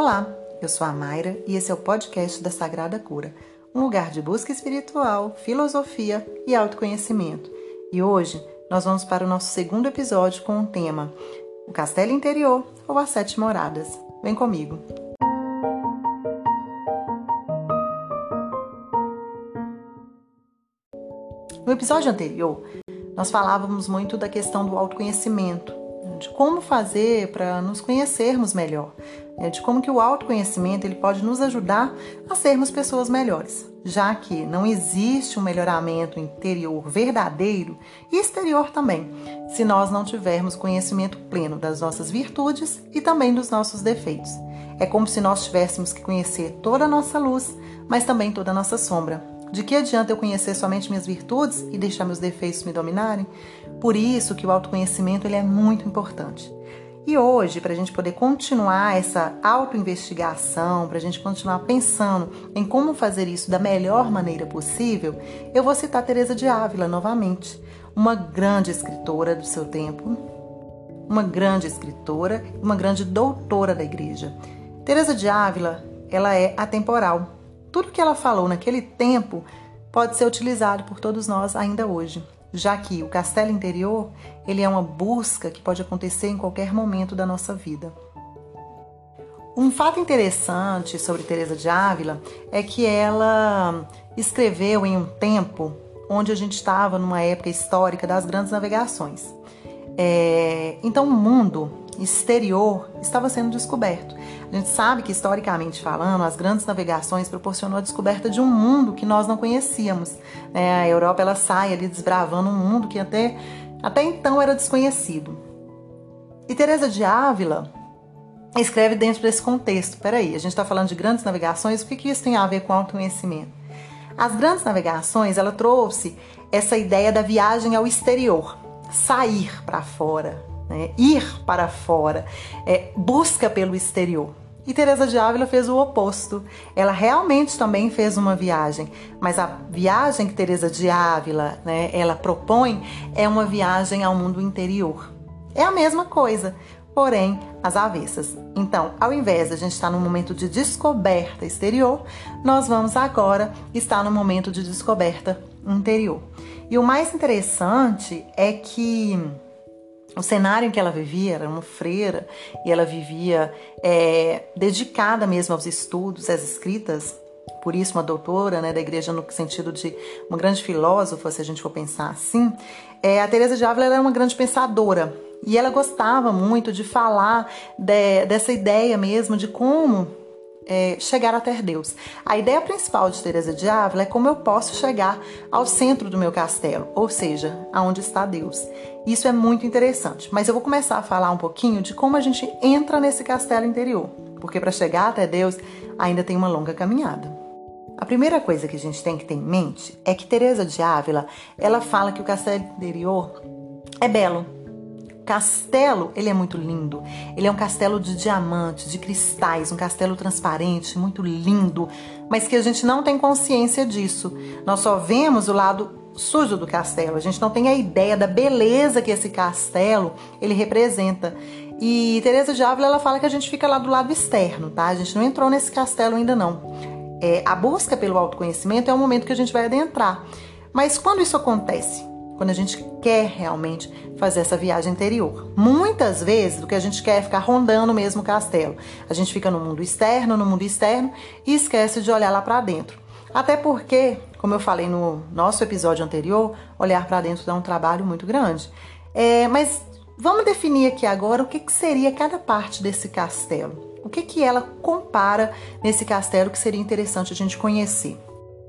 Olá, eu sou a Mayra e esse é o podcast da Sagrada Cura, um lugar de busca espiritual, filosofia e autoconhecimento. E hoje nós vamos para o nosso segundo episódio com o tema O Castelo Interior ou as Sete Moradas. Vem comigo! No episódio anterior, nós falávamos muito da questão do autoconhecimento, de como fazer para nos conhecermos melhor, né? de como que o autoconhecimento ele pode nos ajudar a sermos pessoas melhores, já que não existe um melhoramento interior verdadeiro e exterior também, se nós não tivermos conhecimento pleno das nossas virtudes e também dos nossos defeitos. É como se nós tivéssemos que conhecer toda a nossa luz, mas também toda a nossa sombra de que adianta eu conhecer somente minhas virtudes e deixar meus defeitos me dominarem? Por isso que o autoconhecimento ele é muito importante. E hoje, para a gente poder continuar essa autoinvestigação, para a gente continuar pensando em como fazer isso da melhor maneira possível, eu vou citar Teresa de Ávila novamente, uma grande escritora do seu tempo, uma grande escritora, uma grande doutora da igreja. Teresa de Ávila, ela é atemporal tudo que ela falou naquele tempo pode ser utilizado por todos nós ainda hoje, já que o castelo interior ele é uma busca que pode acontecer em qualquer momento da nossa vida. Um fato interessante sobre Teresa de Ávila é que ela escreveu em um tempo onde a gente estava numa época histórica das grandes navegações. É, então o mundo exterior estava sendo descoberto. A gente sabe que, historicamente falando, as grandes navegações proporcionou a descoberta de um mundo que nós não conhecíamos. Né? A Europa ela sai ali desbravando um mundo que até, até então era desconhecido. E Teresa de Ávila escreve dentro desse contexto. Peraí, a gente está falando de grandes navegações, o que, que isso tem a ver com autoconhecimento? As grandes navegações, ela trouxe essa ideia da viagem ao exterior, sair para fora, né? ir para fora, é, busca pelo exterior. E Teresa de Ávila fez o oposto. Ela realmente também fez uma viagem, mas a viagem que Teresa de Ávila, né, ela propõe é uma viagem ao mundo interior. É a mesma coisa, porém as avessas. Então, ao invés de a gente estar no momento de descoberta exterior, nós vamos agora estar no momento de descoberta interior. E o mais interessante é que o cenário em que ela vivia era uma freira e ela vivia é, dedicada mesmo aos estudos, às escritas, por isso uma doutora né, da igreja no sentido de uma grande filósofa, se a gente for pensar assim. É, a Teresa de Ávila era uma grande pensadora e ela gostava muito de falar de, dessa ideia mesmo de como é, chegar até Deus. A ideia principal de Teresa de Ávila é como eu posso chegar ao centro do meu castelo, ou seja, aonde está Deus. Isso é muito interessante, mas eu vou começar a falar um pouquinho de como a gente entra nesse castelo interior, porque para chegar até Deus ainda tem uma longa caminhada. A primeira coisa que a gente tem que ter em mente é que Teresa de Ávila, ela fala que o castelo interior é belo, castelo, ele é muito lindo. Ele é um castelo de diamantes, de cristais, um castelo transparente, muito lindo, mas que a gente não tem consciência disso. Nós só vemos o lado sujo do castelo. A gente não tem a ideia da beleza que esse castelo ele representa. E Teresa de Ávila ela fala que a gente fica lá do lado externo, tá? A gente não entrou nesse castelo ainda não. É, a busca pelo autoconhecimento é o momento que a gente vai adentrar. Mas quando isso acontece? Quando a gente quer realmente fazer essa viagem interior. Muitas vezes, o que a gente quer é ficar rondando mesmo o castelo. A gente fica no mundo externo, no mundo externo e esquece de olhar lá para dentro. Até porque, como eu falei no nosso episódio anterior, olhar para dentro dá um trabalho muito grande. É, mas vamos definir aqui agora o que, que seria cada parte desse castelo. O que, que ela compara nesse castelo que seria interessante a gente conhecer.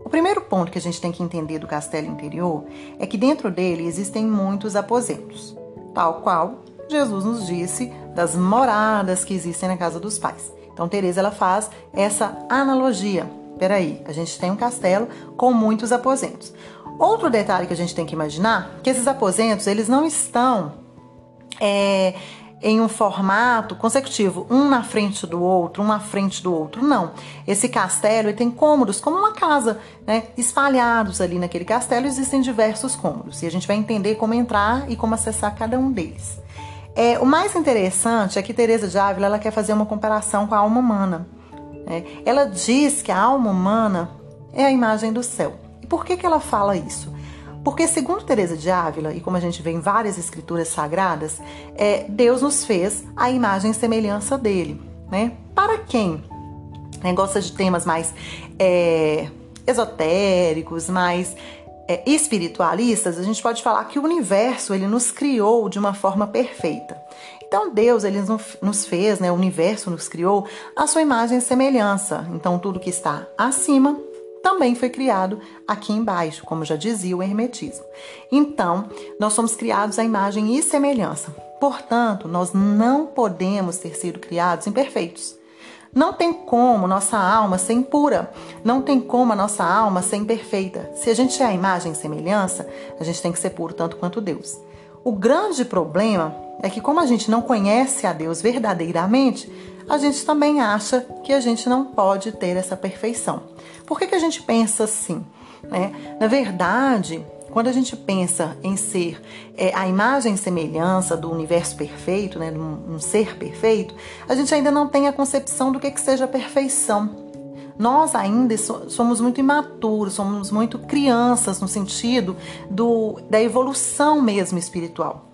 O primeiro ponto que a gente tem que entender do castelo interior é que dentro dele existem muitos aposentos, tal qual Jesus nos disse das moradas que existem na casa dos pais. Então Teresa ela faz essa analogia. Peraí, a gente tem um castelo com muitos aposentos. Outro detalhe que a gente tem que imaginar que esses aposentos eles não estão é, em um formato consecutivo, um na frente do outro, um na frente do outro. Não. Esse castelo tem cômodos, como uma casa, né? Espalhados ali naquele castelo existem diversos cômodos. E a gente vai entender como entrar e como acessar cada um deles. É, o mais interessante é que Teresa de Ávila ela quer fazer uma comparação com a alma humana. Né? Ela diz que a alma humana é a imagem do céu. E por que, que ela fala isso? Porque, segundo Teresa de Ávila, e como a gente vê em várias escrituras sagradas, é, Deus nos fez a imagem e semelhança dele. Né? Para quem né, gosta de temas mais é, esotéricos, mais é, espiritualistas, a gente pode falar que o universo ele nos criou de uma forma perfeita. Então Deus ele nos fez, né, o universo nos criou a sua imagem e semelhança. Então tudo que está acima também foi criado aqui embaixo, como já dizia o hermetismo. Então, nós somos criados à imagem e semelhança. Portanto, nós não podemos ter sido criados imperfeitos. Não tem como nossa alma ser impura, não tem como a nossa alma ser imperfeita. Se a gente é a imagem e semelhança, a gente tem que ser puro tanto quanto Deus. O grande problema é que, como a gente não conhece a Deus verdadeiramente, a gente também acha que a gente não pode ter essa perfeição. Por que, que a gente pensa assim? Né? Na verdade, quando a gente pensa em ser é, a imagem e semelhança do universo perfeito, né, de um, um, ser perfeito, a gente ainda não tem a concepção do que, que seja perfeição. Nós ainda somos muito imaturos, somos muito crianças no sentido do, da evolução mesmo espiritual.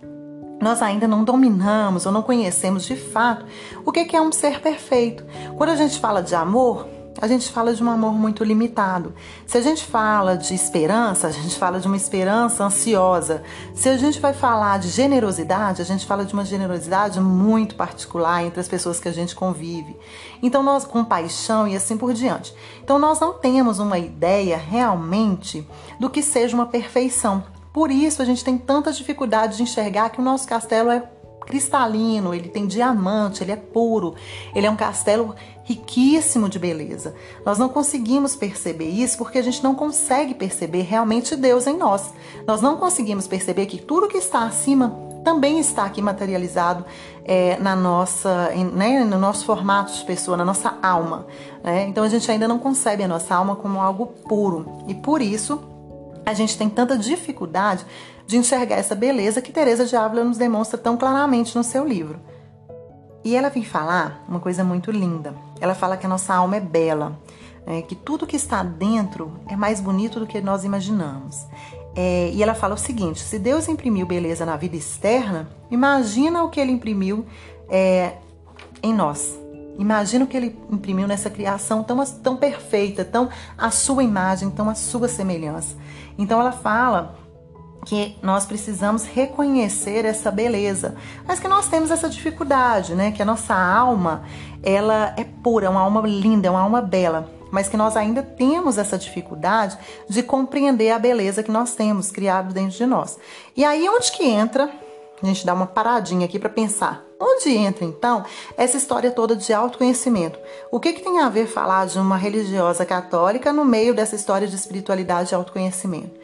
Nós ainda não dominamos ou não conhecemos de fato o que é um ser perfeito. Quando a gente fala de amor, a gente fala de um amor muito limitado. Se a gente fala de esperança, a gente fala de uma esperança ansiosa. Se a gente vai falar de generosidade, a gente fala de uma generosidade muito particular entre as pessoas que a gente convive. Então, nós, compaixão e assim por diante. Então, nós não temos uma ideia realmente do que seja uma perfeição. Por isso, a gente tem tanta dificuldade de enxergar que o nosso castelo é cristalino, ele tem diamante, ele é puro, ele é um castelo riquíssimo de beleza. Nós não conseguimos perceber isso porque a gente não consegue perceber realmente Deus em nós. Nós não conseguimos perceber que tudo que está acima também está aqui materializado é, na nossa, né, no nosso formato de pessoa, na nossa alma. Né? Então a gente ainda não concebe a nossa alma como algo puro e por isso a gente tem tanta dificuldade de enxergar essa beleza que Teresa de Ávila nos demonstra tão claramente no seu livro. E ela vem falar uma coisa muito linda. Ela fala que a nossa alma é bela, é, que tudo que está dentro é mais bonito do que nós imaginamos. É, e ela fala o seguinte: se Deus imprimiu beleza na vida externa, imagina o que Ele imprimiu é, em nós. Imagina o que Ele imprimiu nessa criação tão, tão perfeita, tão a sua imagem, tão a sua semelhança. Então ela fala que nós precisamos reconhecer essa beleza, mas que nós temos essa dificuldade, né? Que a nossa alma, ela é pura, é uma alma linda, é uma alma bela, mas que nós ainda temos essa dificuldade de compreender a beleza que nós temos criado dentro de nós. E aí onde que entra? A gente dá uma paradinha aqui para pensar. Onde entra então essa história toda de autoconhecimento? O que, que tem a ver falar de uma religiosa católica no meio dessa história de espiritualidade e autoconhecimento?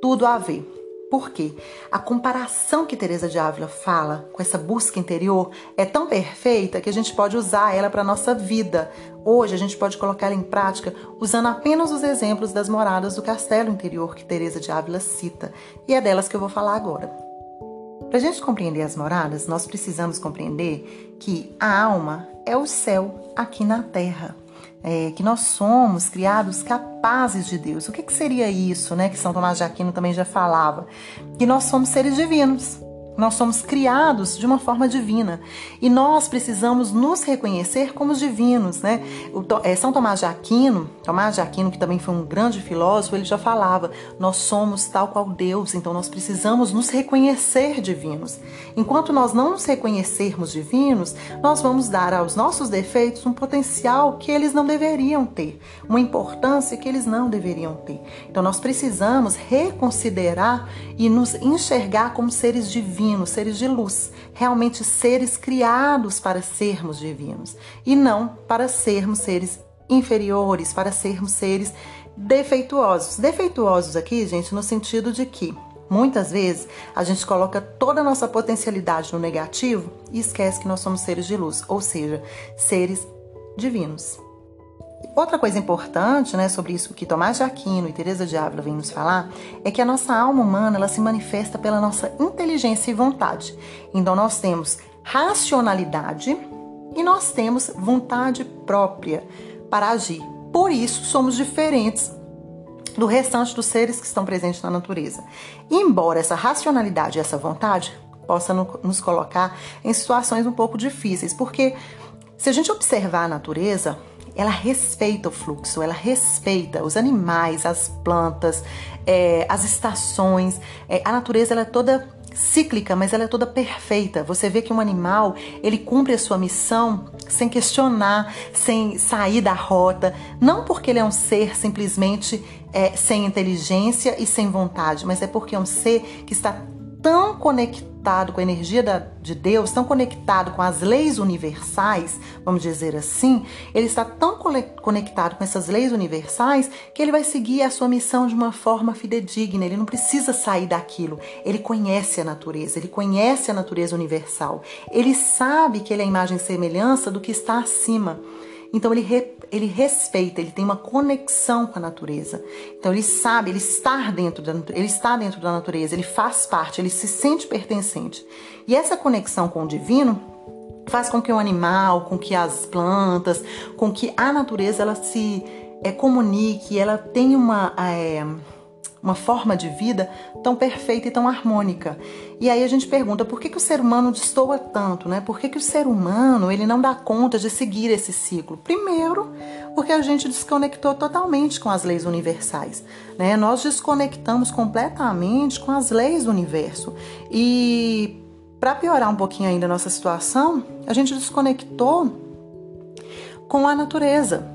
Tudo a ver. Por quê? A comparação que Teresa de Ávila fala com essa busca interior é tão perfeita que a gente pode usar ela para nossa vida. Hoje a gente pode colocar ela em prática usando apenas os exemplos das moradas do castelo interior que Teresa de Ávila cita, e é delas que eu vou falar agora. Para a gente compreender as moradas, nós precisamos compreender que a alma é o céu aqui na terra é, que nós somos criados capazes de Deus. O que, que seria isso, né? Que São Tomás de Aquino também já falava. Que nós somos seres divinos. Nós somos criados de uma forma divina e nós precisamos nos reconhecer como divinos, né? É, São Tomás de Aquino, Tomás de Aquino, que também foi um grande filósofo, ele já falava: nós somos tal qual Deus, então nós precisamos nos reconhecer divinos. Enquanto nós não nos reconhecermos divinos, nós vamos dar aos nossos defeitos um potencial que eles não deveriam ter, uma importância que eles não deveriam ter. Então nós precisamos reconsiderar e nos enxergar como seres divinos divinos, seres de luz, realmente seres criados para sermos divinos e não para sermos seres inferiores, para sermos seres defeituosos. Defeituosos aqui, gente, no sentido de que muitas vezes a gente coloca toda a nossa potencialidade no negativo e esquece que nós somos seres de luz, ou seja, seres divinos. Outra coisa importante, né, sobre isso que Tomás de Aquino e Teresa de Ávila vêm nos falar, é que a nossa alma humana, ela se manifesta pela nossa inteligência e vontade. Então nós temos racionalidade e nós temos vontade própria para agir. Por isso somos diferentes do restante dos seres que estão presentes na natureza. embora essa racionalidade e essa vontade possa nos colocar em situações um pouco difíceis, porque se a gente observar a natureza, ela respeita o fluxo, ela respeita os animais, as plantas, é, as estações. É, a natureza ela é toda cíclica, mas ela é toda perfeita. Você vê que um animal ele cumpre a sua missão sem questionar, sem sair da rota, não porque ele é um ser simplesmente é, sem inteligência e sem vontade, mas é porque é um ser que está tão conectado com a energia da, de Deus, tão conectado com as leis universais, vamos dizer assim, ele está tão conectado com essas leis universais que ele vai seguir a sua missão de uma forma fidedigna. Ele não precisa sair daquilo. Ele conhece a natureza, ele conhece a natureza universal. Ele sabe que ele é a imagem e semelhança do que está acima. Então ele, re, ele respeita, ele tem uma conexão com a natureza. Então ele sabe, ele está dentro da ele está dentro da natureza, ele faz parte, ele se sente pertencente. E essa conexão com o divino faz com que o animal, com que as plantas, com que a natureza ela se é, comunique, ela tenha uma é, uma forma de vida tão perfeita e tão harmônica. E aí a gente pergunta por que, que o ser humano destoa tanto, né? Por que, que o ser humano ele não dá conta de seguir esse ciclo? Primeiro, porque a gente desconectou totalmente com as leis universais, né? Nós desconectamos completamente com as leis do universo e para piorar um pouquinho ainda a nossa situação, a gente desconectou com a natureza,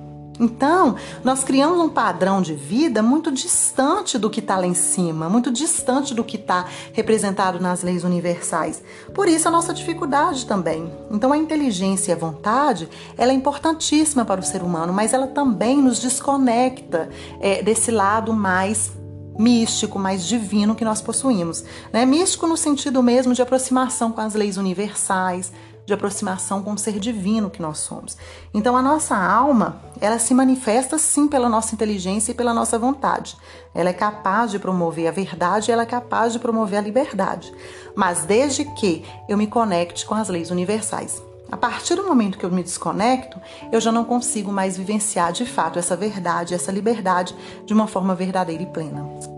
então, nós criamos um padrão de vida muito distante do que está lá em cima, muito distante do que está representado nas leis universais. Por isso, a nossa dificuldade também. Então, a inteligência e a vontade, ela é importantíssima para o ser humano, mas ela também nos desconecta é, desse lado mais místico, mais divino que nós possuímos. Né? Místico no sentido mesmo de aproximação com as leis universais, de aproximação com o ser divino que nós somos. Então a nossa alma, ela se manifesta sim pela nossa inteligência e pela nossa vontade. Ela é capaz de promover a verdade, ela é capaz de promover a liberdade. Mas desde que eu me conecte com as leis universais. A partir do momento que eu me desconecto, eu já não consigo mais vivenciar de fato essa verdade, essa liberdade de uma forma verdadeira e plena.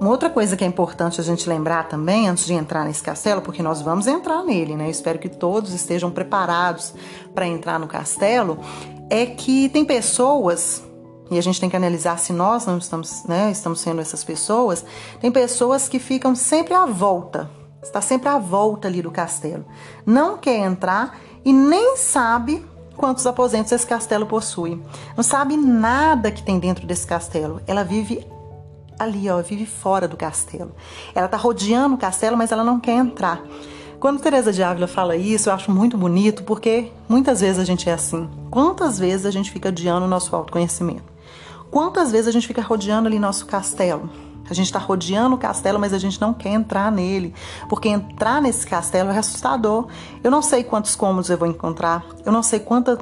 Uma outra coisa que é importante a gente lembrar também, antes de entrar nesse castelo, porque nós vamos entrar nele, né? Eu espero que todos estejam preparados para entrar no castelo, é que tem pessoas, e a gente tem que analisar se nós não estamos, né, estamos sendo essas pessoas, tem pessoas que ficam sempre à volta, está sempre à volta ali do castelo. Não quer entrar e nem sabe quantos aposentos esse castelo possui. Não sabe nada que tem dentro desse castelo. Ela vive ali, ó, vive fora do castelo. Ela tá rodeando o castelo, mas ela não quer entrar. Quando Teresa de Ávila fala isso, eu acho muito bonito, porque muitas vezes a gente é assim. Quantas vezes a gente fica adiando o nosso autoconhecimento? Quantas vezes a gente fica rodeando ali nosso castelo? A gente está rodeando o castelo, mas a gente não quer entrar nele, porque entrar nesse castelo é assustador. Eu não sei quantos cômodos eu vou encontrar, eu não sei quanta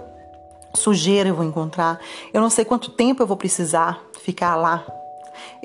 sujeira eu vou encontrar, eu não sei quanto tempo eu vou precisar ficar lá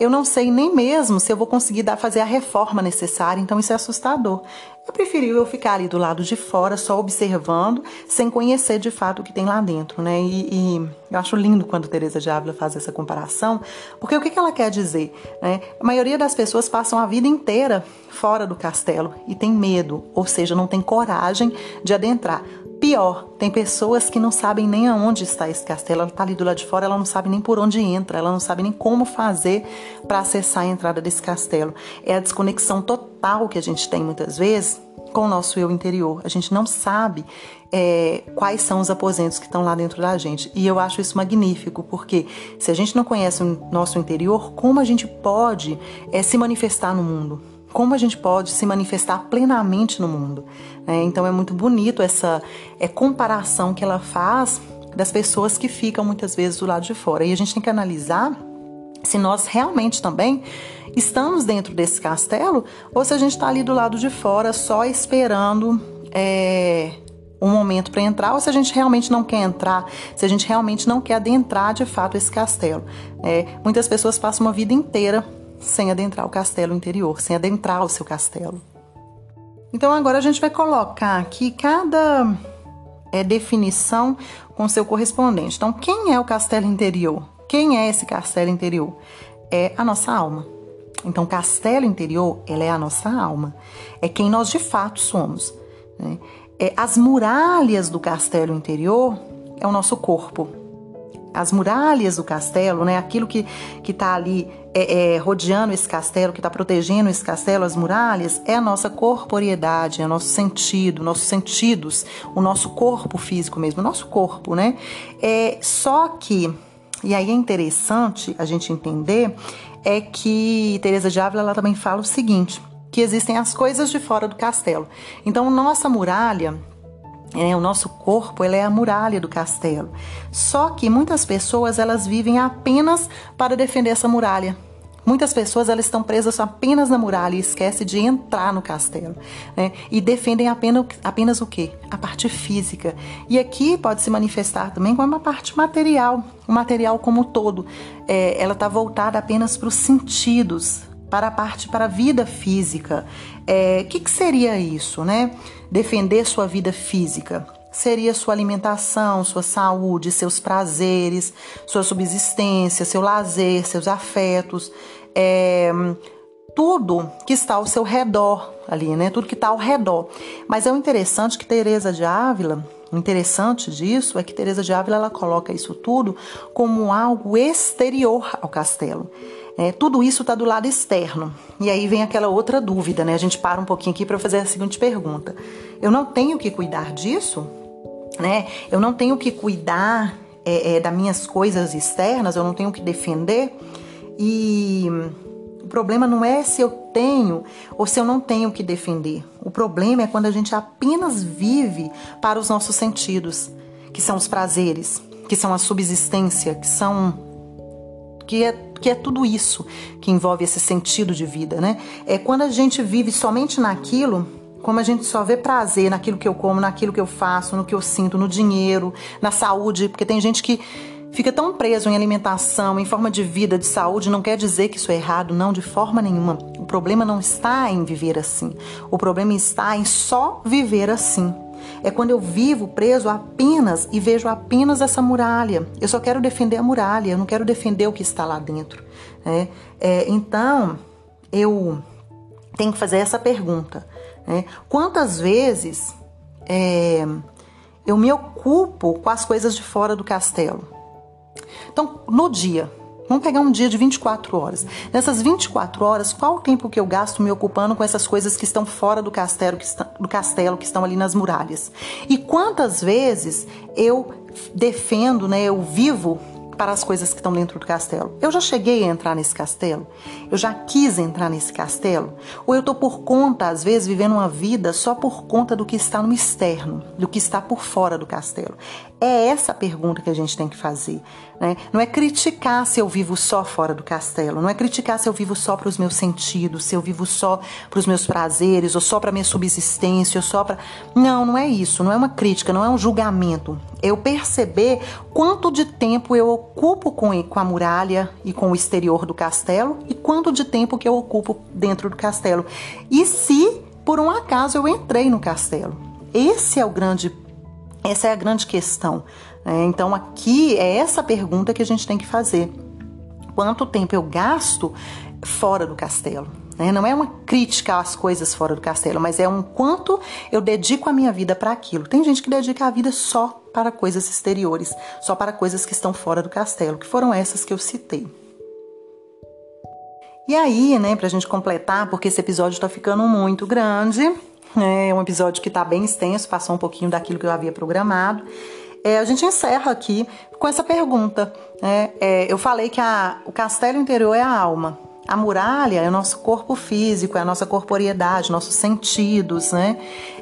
eu não sei nem mesmo se eu vou conseguir dar, fazer a reforma necessária, então isso é assustador. Eu preferi eu ficar ali do lado de fora, só observando, sem conhecer de fato o que tem lá dentro, né? E, e eu acho lindo quando Teresa de Ávila faz essa comparação, porque o que, que ela quer dizer? Né? A maioria das pessoas passam a vida inteira fora do castelo e tem medo, ou seja, não tem coragem de adentrar. Pior, tem pessoas que não sabem nem aonde está esse castelo. Ela está ali do lado de fora, ela não sabe nem por onde entra, ela não sabe nem como fazer para acessar a entrada desse castelo. É a desconexão total que a gente tem muitas vezes com o nosso eu interior. A gente não sabe é, quais são os aposentos que estão lá dentro da gente. E eu acho isso magnífico, porque se a gente não conhece o nosso interior, como a gente pode é, se manifestar no mundo? Como a gente pode se manifestar plenamente no mundo. Né? Então é muito bonito essa é, comparação que ela faz das pessoas que ficam muitas vezes do lado de fora. E a gente tem que analisar se nós realmente também estamos dentro desse castelo ou se a gente está ali do lado de fora só esperando é, um momento para entrar ou se a gente realmente não quer entrar, se a gente realmente não quer adentrar de fato esse castelo. É, muitas pessoas passam uma vida inteira sem adentrar o castelo interior, sem adentrar o seu castelo. Então agora a gente vai colocar aqui cada é, definição com seu correspondente. Então, quem é o castelo interior? Quem é esse castelo interior? É a nossa alma. Então, castelo interior, ela é a nossa alma. É quem nós de fato somos. Né? É, as muralhas do castelo interior é o nosso corpo. As muralhas do castelo, né? Aquilo que está ali é, é, rodeando esse castelo, que está protegendo esse castelo, as muralhas, é a nossa corporeidade, é o nosso sentido, nossos sentidos, o nosso corpo físico mesmo, o nosso corpo, né? É, só que, e aí é interessante a gente entender, é que Teresa de Ávila ela também fala o seguinte: que existem as coisas de fora do castelo. Então, nossa muralha, é, o nosso corpo, ele é a muralha do castelo. Só que muitas pessoas elas vivem apenas para defender essa muralha. Muitas pessoas elas estão presas apenas na muralha e esquecem de entrar no castelo. Né? E defendem apenas, apenas o quê? A parte física. E aqui pode se manifestar também como uma parte material, o material como um todo. É, ela está voltada apenas para os sentidos, para a parte, para a vida física. O é, que, que seria isso, né? Defender sua vida física. Seria sua alimentação, sua saúde, seus prazeres, sua subsistência, seu lazer, seus afetos, é, tudo que está ao seu redor ali, né? Tudo que está ao redor. Mas é o interessante que Teresa de Ávila, o interessante disso é que Teresa de Ávila ela coloca isso tudo como algo exterior ao castelo. É, tudo isso está do lado externo. E aí vem aquela outra dúvida, né? A gente para um pouquinho aqui para fazer a seguinte pergunta: eu não tenho que cuidar disso, né? Eu não tenho que cuidar é, é, das minhas coisas externas, eu não tenho que defender. E o problema não é se eu tenho ou se eu não tenho que defender. O problema é quando a gente apenas vive para os nossos sentidos, que são os prazeres, que são a subsistência, que são que é que é tudo isso que envolve esse sentido de vida, né? É quando a gente vive somente naquilo, como a gente só vê prazer naquilo que eu como, naquilo que eu faço, no que eu sinto, no dinheiro, na saúde, porque tem gente que fica tão preso em alimentação, em forma de vida, de saúde, não quer dizer que isso é errado, não, de forma nenhuma. O problema não está em viver assim. O problema está em só viver assim. É quando eu vivo preso apenas e vejo apenas essa muralha. Eu só quero defender a muralha, eu não quero defender o que está lá dentro. Né? É, então, eu tenho que fazer essa pergunta. Né? Quantas vezes é, eu me ocupo com as coisas de fora do castelo? Então, no dia, Vamos pegar um dia de 24 horas. Nessas 24 horas, qual o tempo que eu gasto me ocupando com essas coisas que estão fora do castelo, que estão, do castelo, que estão ali nas muralhas? E quantas vezes eu defendo, né, eu vivo para as coisas que estão dentro do castelo. Eu já cheguei a entrar nesse castelo? Eu já quis entrar nesse castelo? Ou eu estou por conta, às vezes, vivendo uma vida só por conta do que está no externo, do que está por fora do castelo? É essa a pergunta que a gente tem que fazer. Né? Não é criticar se eu vivo só fora do castelo, não é criticar se eu vivo só para os meus sentidos, se eu vivo só para os meus prazeres, ou só para minha subsistência, ou só para. Não, não é isso, não é uma crítica, não é um julgamento. Eu perceber quanto de tempo eu ocupo com, com a muralha e com o exterior do castelo e quanto de tempo que eu ocupo dentro do castelo. E se por um acaso eu entrei no castelo. Esse é o grande essa é a grande questão. Né? Então, aqui é essa pergunta que a gente tem que fazer: quanto tempo eu gasto fora do castelo? Né? Não é uma crítica às coisas fora do castelo, mas é um quanto eu dedico a minha vida para aquilo. Tem gente que dedica a vida só para coisas exteriores, só para coisas que estão fora do castelo, que foram essas que eu citei. E aí, né, pra gente completar, porque esse episódio tá ficando muito grande, é um episódio que tá bem extenso, passou um pouquinho daquilo que eu havia programado. É, a gente encerra aqui com essa pergunta. Né? É, eu falei que a, o castelo interior é a alma. A muralha é o nosso corpo físico, é a nossa corporeidade, nossos sentidos, né?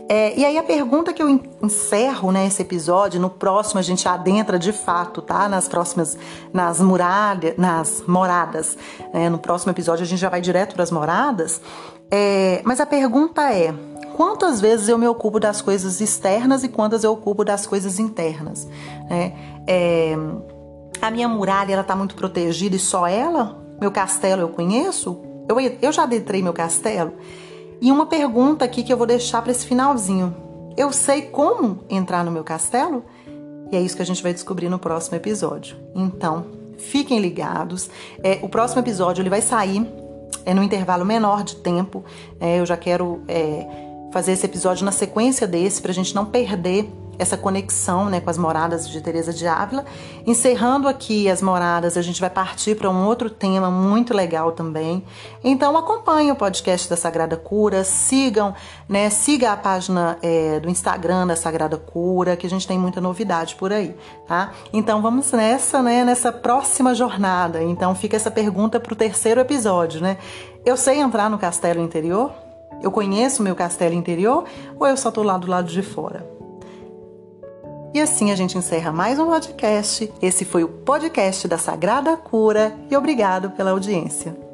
É, e aí a pergunta que eu encerro né, episódio, no próximo a gente adentra de fato, tá? Nas próximas, nas muralhas, nas moradas. Né? No próximo episódio a gente já vai direto para as moradas. É, mas a pergunta é: quantas vezes eu me ocupo das coisas externas e quantas eu ocupo das coisas internas. Né? É, a minha muralha ela está muito protegida e só ela? Meu castelo eu conheço? Eu, eu já adentrei meu castelo? E uma pergunta aqui que eu vou deixar para esse finalzinho. Eu sei como entrar no meu castelo? E é isso que a gente vai descobrir no próximo episódio. Então, fiquem ligados. É, o próximo episódio ele vai sair é no intervalo menor de tempo. É, eu já quero é, fazer esse episódio na sequência desse para a gente não perder essa conexão né, com as moradas de Teresa de Ávila. Encerrando aqui as moradas, a gente vai partir para um outro tema muito legal também. Então acompanhe o podcast da Sagrada Cura, sigam, né, siga a página é, do Instagram da Sagrada Cura, que a gente tem muita novidade por aí, tá? Então vamos nessa, né, nessa próxima jornada. Então fica essa pergunta para o terceiro episódio, né? Eu sei entrar no castelo interior? Eu conheço o meu castelo interior ou eu só estou lá do lado de fora? E assim a gente encerra mais um podcast. Esse foi o podcast da Sagrada Cura e obrigado pela audiência.